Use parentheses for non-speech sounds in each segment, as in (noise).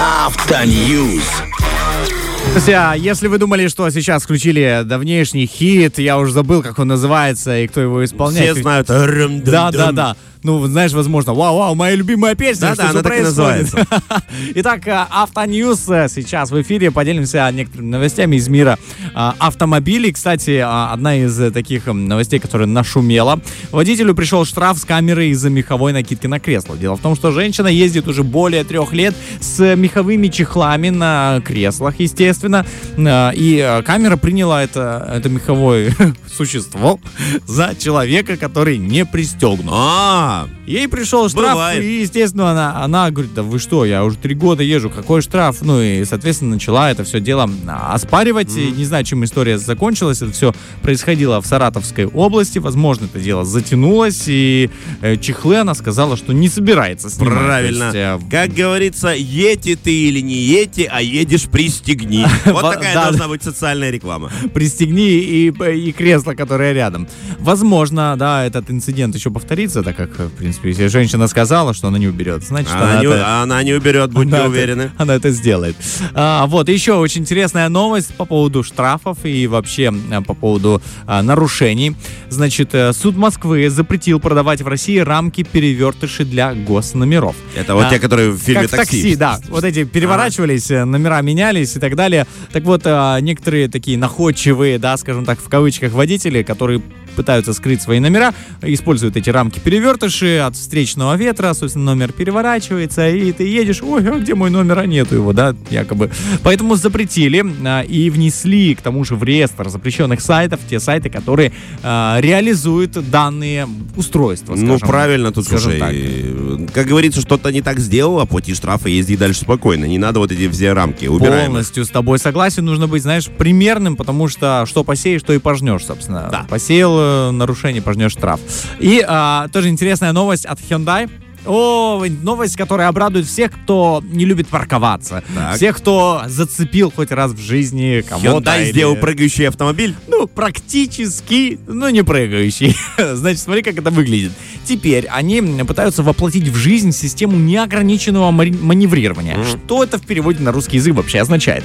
Автоньюз. Друзья, если вы думали, что сейчас включили давнейшний хит, я уже забыл, как он называется и кто его исполняет. Все знают. Да, да, да. Ну, знаешь, возможно, вау-вау, моя любимая песня. Да, да, она так и называется. (laughs) Итак, э, Автоньюз э, сейчас в эфире. Поделимся некоторыми новостями из мира э, автомобилей. Кстати, одна из таких новостей, которая нашумела. Водителю пришел штраф с камерой из-за меховой накидки на кресло. Дело в том, что женщина ездит уже более трех лет с меховыми чехлами на креслах, естественно. И камера приняла это, это меховое (laughs) существо за человека, который не пристегнут. А, Ей пришел штраф, Бывает. и, естественно, она, она говорит, да вы что, я уже три года езжу, какой штраф? Ну и, соответственно, начала это все дело оспаривать. Mm. Не знаю, чем история закончилась. Это все происходило в Саратовской области. Возможно, это дело затянулось, и э, чехлы она сказала, что не собирается снимать. Правильно. есть, э, Как говорится, едь ты или не едь, а едешь пристегни. (laughs) Вот такая должна быть социальная реклама. пристегни и, и кресло, которое рядом. Возможно, да, этот инцидент еще повторится, так как, в принципе, если женщина сказала, что она не уберет, значит, Она она не, это- она не уберет, будьте Она это- уверены. она это сделает. А, вот, еще очень интересная новость по поводу штрафов и вообще а, по поводу а, нарушений. Значит, э, суд Москвы запретил продавать в России рамки перевертыши для госномеров. Это вот А, те, которые в фильме как в такси, да. Вот эти переворачивались, э, номера менялись и так далее. Так вот, а, некоторые такие находчивые, да, скажем так, в кавычках водители, которые пытаются скрыть свои номера, используют эти рамки перевертыши от встречного ветра, собственно, номер переворачивается, и ты едешь, ой, а где мой номер, а нету его, да, якобы. Поэтому запретили а, и внесли, к тому же, в реестр запрещенных сайтов те сайты, которые а, реализуют данные устройства, Ну, скажем- правильно тут, слушай. так. Как говорится, что-то не так сделал, оплати штрафы, езди дальше спокойно. Не надо вот эти все рамки. Убираем. Полностью с тобой согласен. Нужно быть, знаешь, примерным, потому что что посеешь, то и пожнешь, собственно. Да. Посеял э, нарушение, пожнешь штраф. И а, тоже интересная новость от Hyundai. О, новость, которая обрадует всех, кто не любит парковаться. Так. Всех, кто зацепил хоть раз в жизни кого-то. Hyundai или- сделал прыгающий автомобиль. ну, практически, но не прыгающий. (laughs) Значит, смотри, как это выглядит. Теперь они пытаются воплотить в жизнь систему неограниченного маневрирования. Что это в переводе на русский язык вообще означает?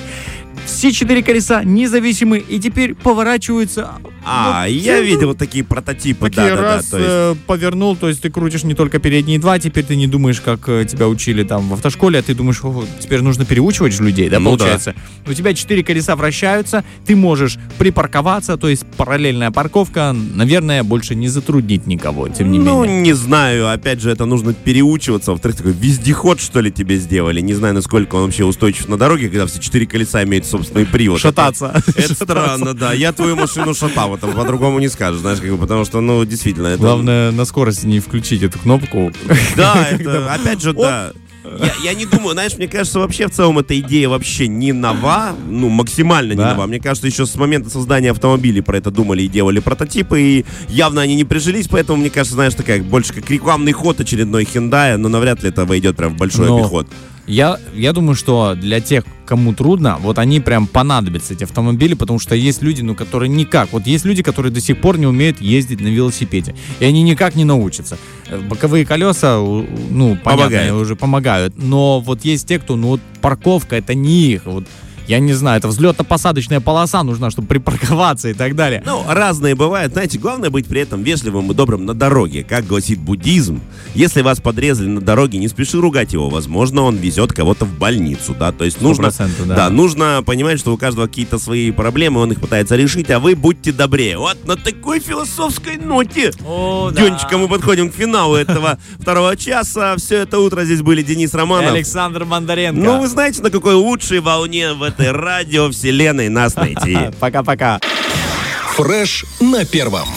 Все четыре колеса независимы и теперь поворачиваются. А, Ну, я ну, видел такие прототипы, Такие да-да-да. раз то есть- э, повернул, то есть ты крутишь не только передние два, теперь ты не думаешь, как э, тебя учили там в автошколе, а ты думаешь, «О, теперь нужно переучивать же людей, да, Ну да. получается. У тебя четыре колеса вращаются, ты можешь припарковаться, то есть параллельная парковка, наверное, больше не затруднит никого, тем не ну, менее. не знаю. Опять же, это нужно переучиваться. Во-вторых, такой вездеход, что ли, тебе сделали. Не знаю, насколько он вообще устойчив на дороге, когда все четыре колеса имеют собственный привод. Шататься. (laughs) Это, это странно, да. Я твою машину шатал, это по-другому не скажешь, знаешь, как бы, потому что, ну, действительно, это... Главное на скорости не включить эту кнопку. (laughs) Да, (laughs) это, опять же, да. Я, я не думаю, знаешь, мне кажется, вообще в целом эта идея вообще не нова, ну, максимально не Да. нова. Мне кажется, еще с момента создания автомобилей про это думали и делали прототипы, и явно они не прижились, поэтому, мне кажется, знаешь, такая больше как рекламный ход очередной Hyundai, но навряд ли это войдет прям в большой Но обиход. Я, я думаю, что для тех, кому трудно, вот они прям понадобятся, эти автомобили, потому что есть люди, ну, которые никак. Вот есть люди, которые до сих пор не умеют ездить на велосипеде. И они никак не научатся. Э, Боковые колеса, ну, понятно, Помогают. уже помогают. Но вот есть те, кто, ну, вот парковка, это не их. Вот, я не знаю, это взлетно-посадочная полоса нужна, чтобы припарковаться и так далее. Ну, разные бывают. Знаете, главное быть при этом вежливым и добрым на дороге. Как гласит буддизм, если вас подрезали на дороге, не спеши ругать его. Возможно, он везет кого-то в больницу, да. То есть нужно, 100%, да. да, нужно понимать, что у каждого какие-то свои проблемы, он их пытается решить, а вы будьте добрее. Вот на такой философской ноте. О, да. Денечка, мы подходим к финалу этого второго часа. Все это утро здесь были Денис Романов. Александр Бондаренко. Ну, вы знаете, на какой лучшей волне в этой радиовселенной нас найти. (laughs) Пока-пока. Фреш на первом.